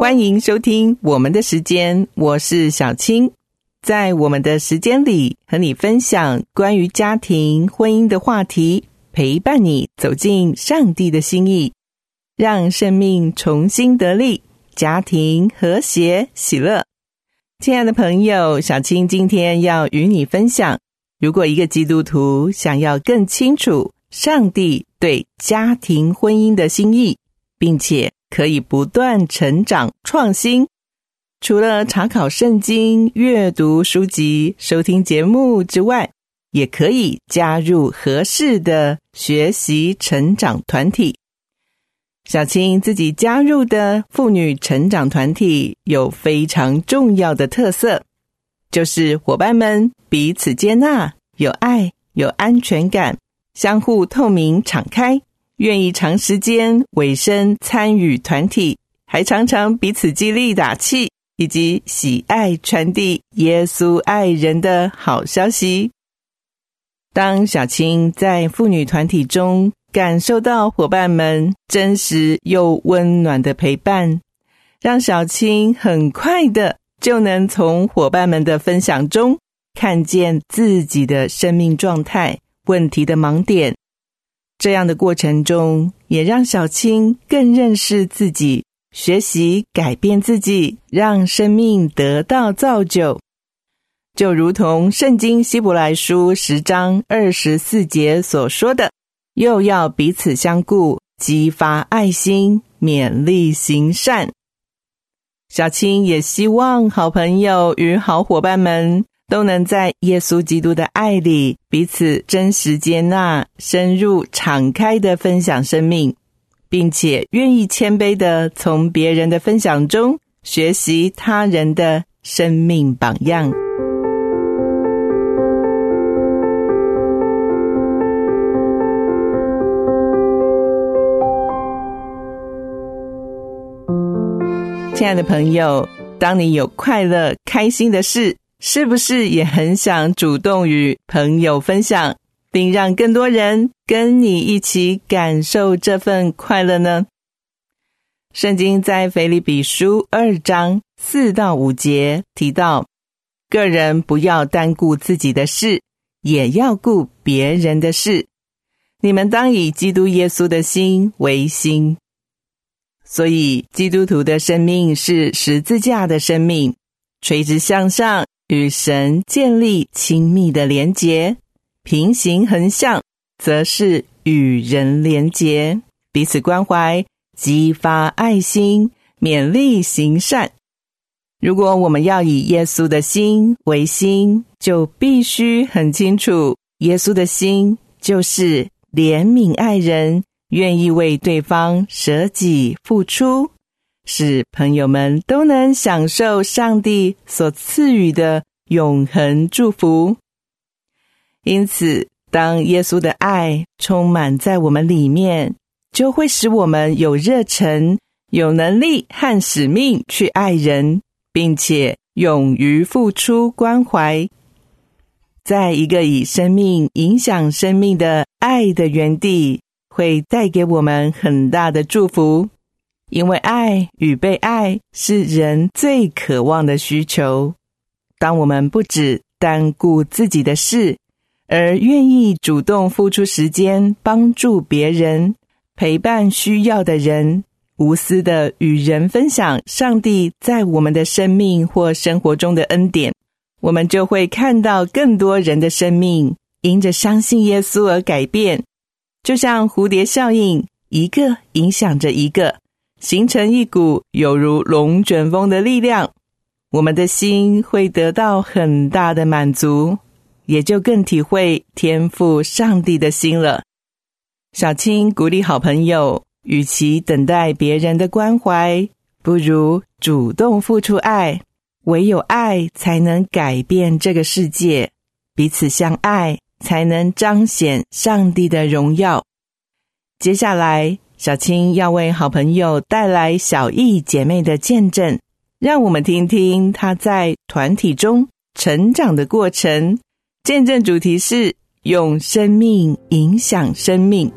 欢迎收听我们的时间，我是小青。在我们的时间里，和你分享关于家庭、婚姻的话题，陪伴你走进上帝的心意，让生命重新得力，家庭和谐喜乐。亲爱的朋友，小青今天要与你分享：如果一个基督徒想要更清楚上帝对家庭、婚姻的心意，并且可以不断成长创新。除了查考圣经、阅读书籍、收听节目之外，也可以加入合适的学习成长团体。小青自己加入的妇女成长团体有非常重要的特色，就是伙伴们彼此接纳、有爱、有安全感，相互透明、敞开。愿意长时间委身参与团体，还常常彼此激励打气，以及喜爱传递耶稣爱人的好消息。当小青在妇女团体中感受到伙伴们真实又温暖的陪伴，让小青很快的就能从伙伴们的分享中看见自己的生命状态、问题的盲点。这样的过程中，也让小青更认识自己，学习改变自己，让生命得到造就。就如同《圣经·希伯来书》十章二十四节所说的：“又要彼此相顾，激发爱心，勉励行善。”小青也希望好朋友与好伙伴们。都能在耶稣基督的爱里彼此真实接纳、深入敞开的分享生命，并且愿意谦卑的从别人的分享中学习他人的生命榜样。亲爱的朋友，当你有快乐、开心的事。是不是也很想主动与朋友分享，并让更多人跟你一起感受这份快乐呢？圣经在腓立比书二章四到五节提到，个人不要单顾自己的事，也要顾别人的事。你们当以基督耶稣的心为心。所以，基督徒的生命是十字架的生命，垂直向上。与神建立亲密的连结，平行横向则是与人连结，彼此关怀，激发爱心，勉励行善。如果我们要以耶稣的心为心，就必须很清楚，耶稣的心就是怜悯爱人，愿意为对方舍己付出。使朋友们都能享受上帝所赐予的永恒祝福。因此，当耶稣的爱充满在我们里面，就会使我们有热忱、有能力和使命去爱人，并且勇于付出关怀。在一个以生命影响生命的爱的原地，会带给我们很大的祝福。因为爱与被爱是人最渴望的需求。当我们不只单顾自己的事，而愿意主动付出时间帮助别人、陪伴需要的人，无私的与人分享上帝在我们的生命或生活中的恩典，我们就会看到更多人的生命因着相信耶稣而改变，就像蝴蝶效应，一个影响着一个。形成一股有如龙卷风的力量，我们的心会得到很大的满足，也就更体会天赋上帝的心了。小青鼓励好朋友，与其等待别人的关怀，不如主动付出爱。唯有爱才能改变这个世界，彼此相爱才能彰显上帝的荣耀。接下来，小青要为好朋友带来小艺姐妹的见证，让我们听听她在团体中成长的过程。见证主题是用生命影响生命。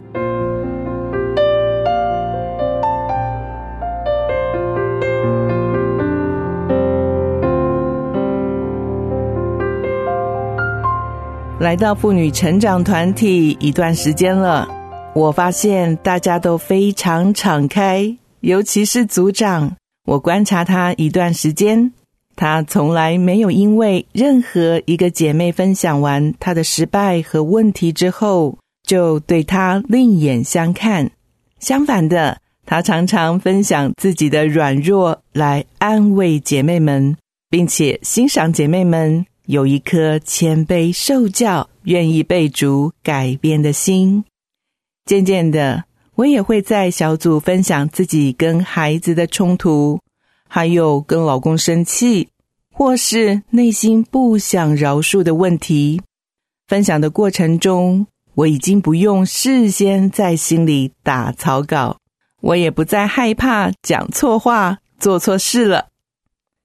来到妇女成长团体一段时间了，我发现大家都非常敞开，尤其是组长。我观察他一段时间，他从来没有因为任何一个姐妹分享完她的失败和问题之后，就对她另眼相看。相反的，他常常分享自己的软弱，来安慰姐妹们，并且欣赏姐妹们。有一颗谦卑受教、愿意被主改变的心。渐渐的，我也会在小组分享自己跟孩子的冲突，还有跟老公生气，或是内心不想饶恕的问题。分享的过程中，我已经不用事先在心里打草稿，我也不再害怕讲错话、做错事了。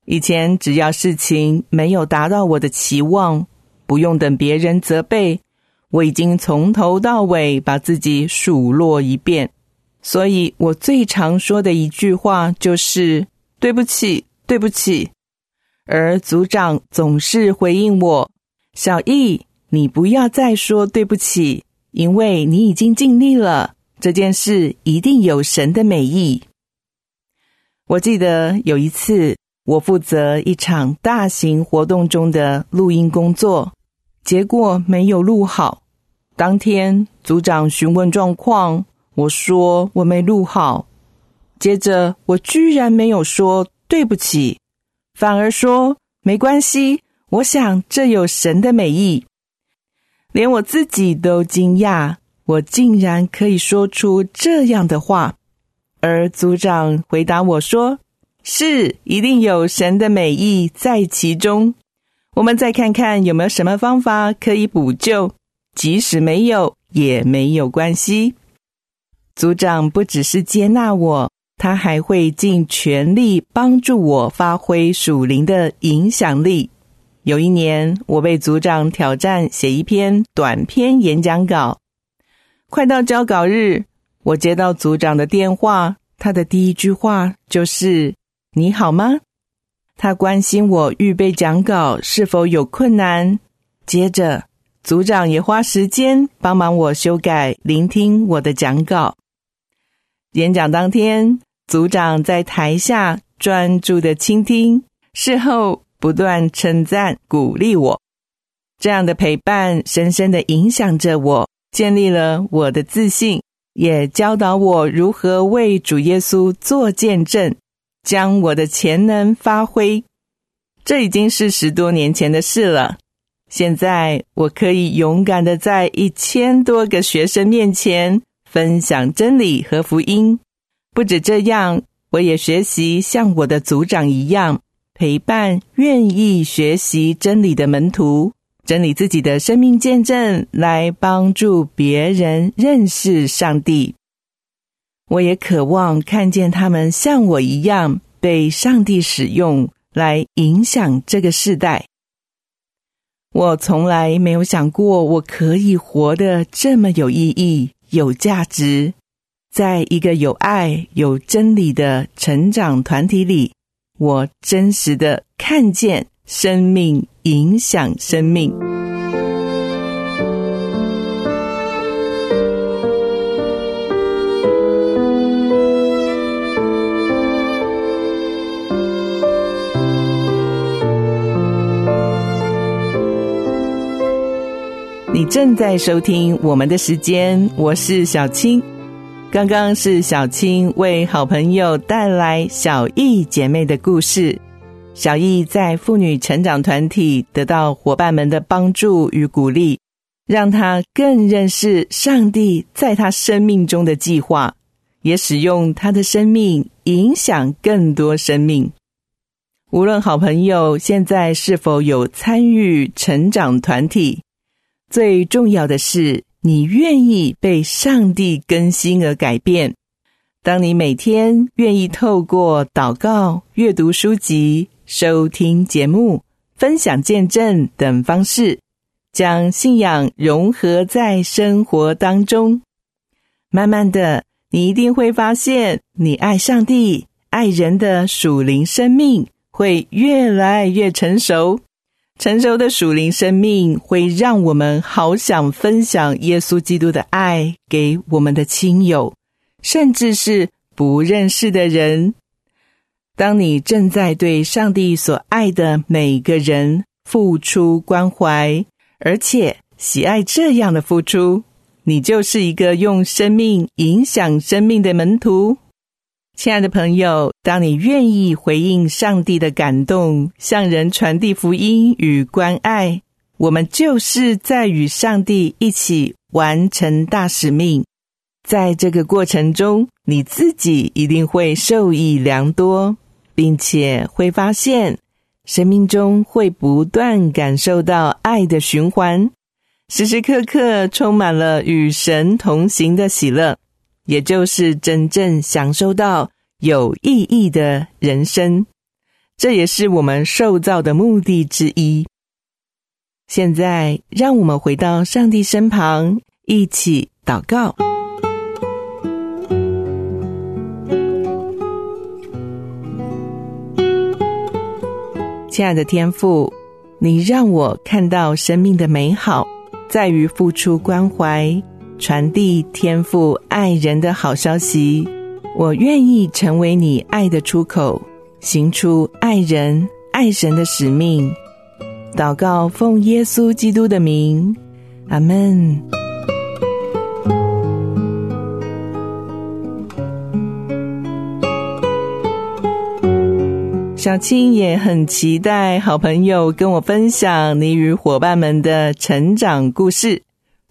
以前只要事情没有达到我的期望，不用等别人责备，我已经从头到尾把自己数落一遍。所以我最常说的一句话就是“对不起，对不起”。而组长总是回应我：“小易，你不要再说对不起，因为你已经尽力了。这件事一定有神的美意。”我记得有一次。我负责一场大型活动中的录音工作，结果没有录好。当天组长询问状况，我说我没录好。接着我居然没有说对不起，反而说没关系。我想这有神的美意，连我自己都惊讶，我竟然可以说出这样的话。而组长回答我说。是，一定有神的美意在其中。我们再看看有没有什么方法可以补救，即使没有也没有关系。组长不只是接纳我，他还会尽全力帮助我发挥属灵的影响力。有一年，我被组长挑战写一篇短篇演讲稿，快到交稿日，我接到组长的电话，他的第一句话就是。你好吗？他关心我预备讲稿是否有困难。接着，组长也花时间帮忙我修改、聆听我的讲稿。演讲当天，组长在台下专注的倾听，事后不断称赞、鼓励我。这样的陪伴深深的影响着我，建立了我的自信，也教导我如何为主耶稣做见证。将我的潜能发挥，这已经是十多年前的事了。现在我可以勇敢的在一千多个学生面前分享真理和福音。不止这样，我也学习像我的组长一样，陪伴愿意学习真理的门徒，整理自己的生命见证，来帮助别人认识上帝。我也渴望看见他们像我一样被上帝使用来影响这个时代。我从来没有想过我可以活得这么有意义、有价值，在一个有爱、有真理的成长团体里，我真实的看见生命影响生命。正在收听我们的时间，我是小青。刚刚是小青为好朋友带来小易姐妹的故事。小易在妇女成长团体得到伙伴们的帮助与鼓励，让她更认识上帝在她生命中的计划，也使用她的生命影响更多生命。无论好朋友现在是否有参与成长团体，最重要的是你愿意被上帝更新而改变。当你每天愿意透过祷告、阅读书籍、收听节目、分享见证等方式，将信仰融合在生活当中，慢慢的，你一定会发现，你爱上帝、爱人的属灵生命会越来越成熟。成熟的属灵生命会让我们好想分享耶稣基督的爱给我们的亲友。甚至是不认识的人。当你正在对上帝所爱的每个人付出关怀，而且喜爱这样的付出，你就是一个用生命影响生命的门徒。亲爱的朋友，当你愿意回应上帝的感动，向人传递福音与关爱，我们就是在与上帝一起完成大使命。在这个过程中，你自己一定会受益良多，并且会发现生命中会不断感受到爱的循环，时时刻刻充满了与神同行的喜乐，也就是真正享受到有意义的人生。这也是我们受造的目的之一。现在，让我们回到上帝身旁，一起祷告。亲爱的天父，你让我看到生命的美好，在于付出关怀，传递天赋爱人的好消息。我愿意成为你爱的出口，行出爱人爱神的使命。祷告，奉耶稣基督的名，阿门。小青也很期待好朋友跟我分享你与伙伴们的成长故事，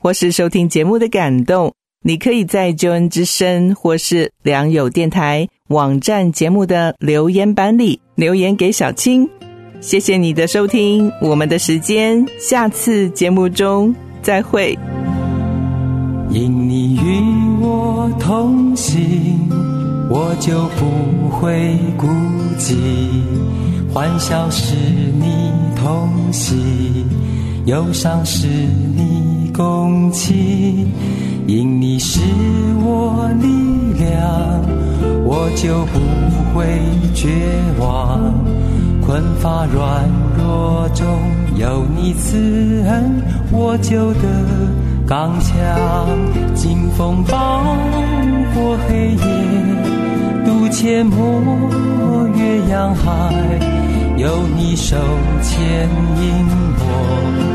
或是收听节目的感动。你可以在救恩之声或是良友电台网站节目的留言板里留言给小青。谢谢你的收听，我们的时间下次节目中再会。因你与我同行。我就不会孤寂，欢笑是你同喜，忧伤是你共情，因你是我力量，我就不会绝望。困乏软弱中有你慈恩，我就得刚强。劲风暴过黑夜。渡阡陌，越洋海，有你手牵引，我